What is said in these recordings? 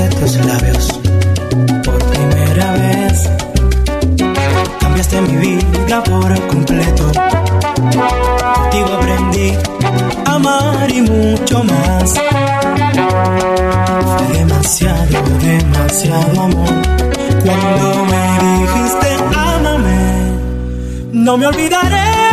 besé tus labios por primera vez. Cambiaste mi vida por completo. Contigo aprendí a amar y mucho más. Fue demasiado, demasiado amor. Cuando me dijiste, ámame, no me olvidaré.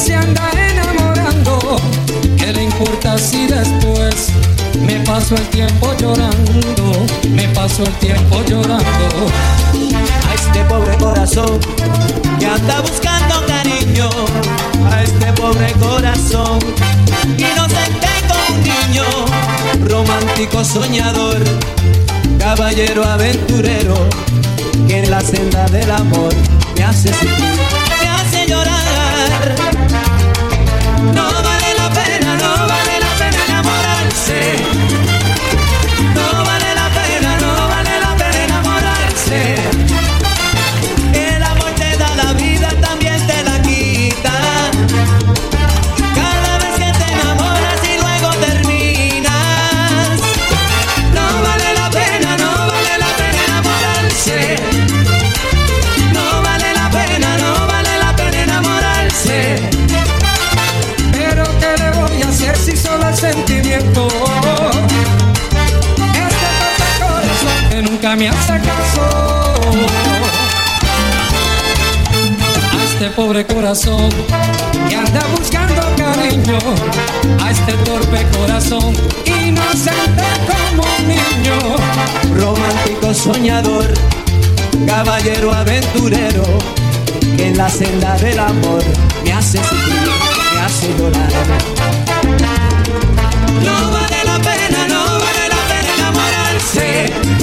se anda enamorando, ¿qué le importa si después me paso el tiempo llorando? Me paso el tiempo llorando. A este pobre corazón que anda buscando cariño, a este pobre corazón inocente como un niño, romántico soñador, caballero aventurero, que en la senda del amor me hace sentir. No. pobre corazón que anda buscando cariño a este torpe corazón inocente como un niño. Romántico soñador, caballero aventurero, que en la senda del amor me hace sufrir, me hace llorar. No vale la pena, no vale la pena enamorarse